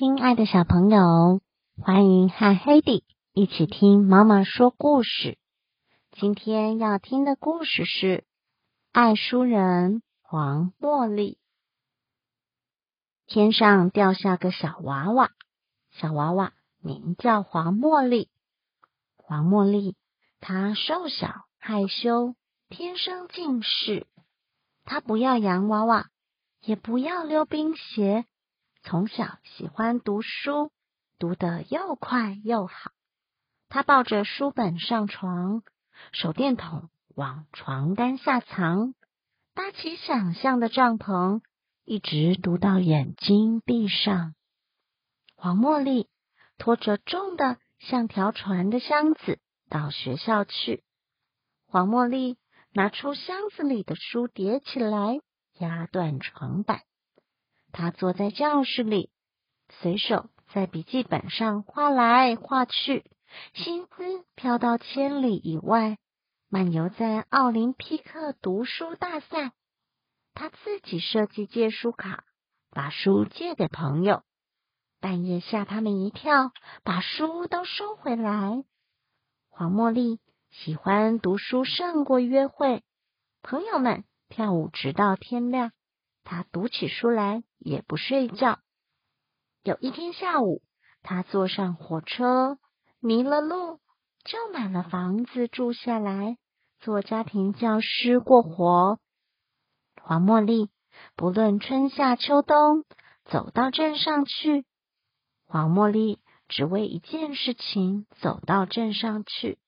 亲爱的小朋友，欢迎和黑迪一起听妈妈说故事。今天要听的故事是《爱书人黄茉莉》。天上掉下个小娃娃，小娃娃名叫黄茉莉。黄茉莉她瘦小害羞，天生近视。她不要洋娃娃，也不要溜冰鞋。从小喜欢读书，读得又快又好。他抱着书本上床，手电筒往床单下藏，搭起想象的帐篷，一直读到眼睛闭上。黄茉莉拖着重的像条船的箱子到学校去。黄茉莉拿出箱子里的书叠起来，压断床板。他坐在教室里，随手在笔记本上画来画去，心思飘到千里以外，漫游在奥林匹克读书大赛。他自己设计借书卡，把书借给朋友，半夜吓他们一跳，把书都收回来。黄茉莉喜欢读书胜过约会，朋友们跳舞直到天亮。他读起书来也不睡觉。有一天下午，他坐上火车，迷了路，就买了房子住下来，做家庭教师过活。黄茉莉不论春夏秋冬，走到镇上去。黄茉莉只为一件事情走到镇上去。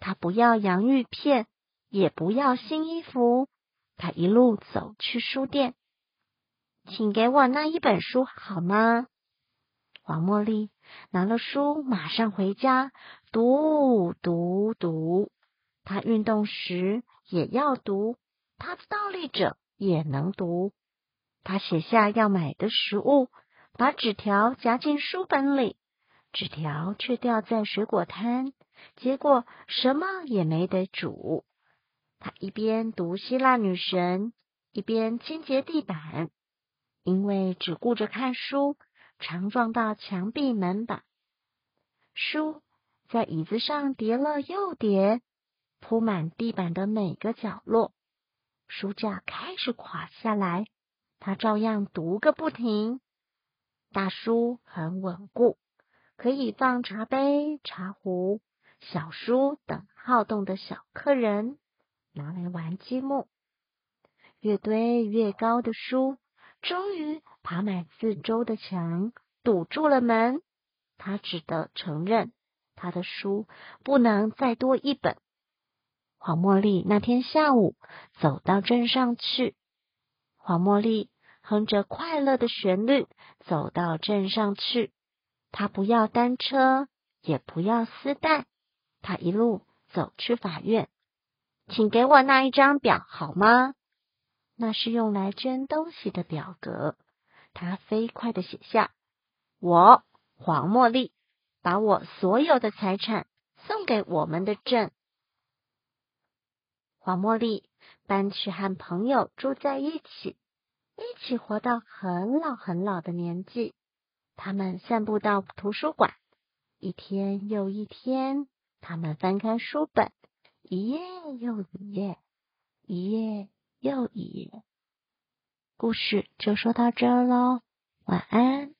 她不要洋芋片，也不要新衣服。她一路走去书店。请给我那一本书好吗？黄茉莉拿了书，马上回家读读读。她运动时也要读，她倒立着也能读。她写下要买的食物，把纸条夹进书本里，纸条却掉在水果摊，结果什么也没得煮。她一边读希腊女神，一边清洁地板。因为只顾着看书，常撞到墙壁、门板。书在椅子上叠了又叠，铺满地板的每个角落。书架开始垮下来，他照样读个不停。大书很稳固，可以放茶杯、茶壶；小书等好动的小客人拿来玩积木。越堆越高的书。终于爬满四周的墙，堵住了门。他只得承认，他的书不能再多一本。黄茉莉那天下午走到镇上去，黄茉莉哼着快乐的旋律走到镇上去。她不要单车，也不要丝带，她一路走去法院。请给我那一张表好吗？那是用来捐东西的表格。他飞快的写下：“我黄茉莉把我所有的财产送给我们的镇。”黄茉莉搬去和朋友住在一起，一起活到很老很老的年纪。他们散步到图书馆，一天又一天，他们翻开书本，一页又一页，一页。又一页，故事就说到这喽，晚安。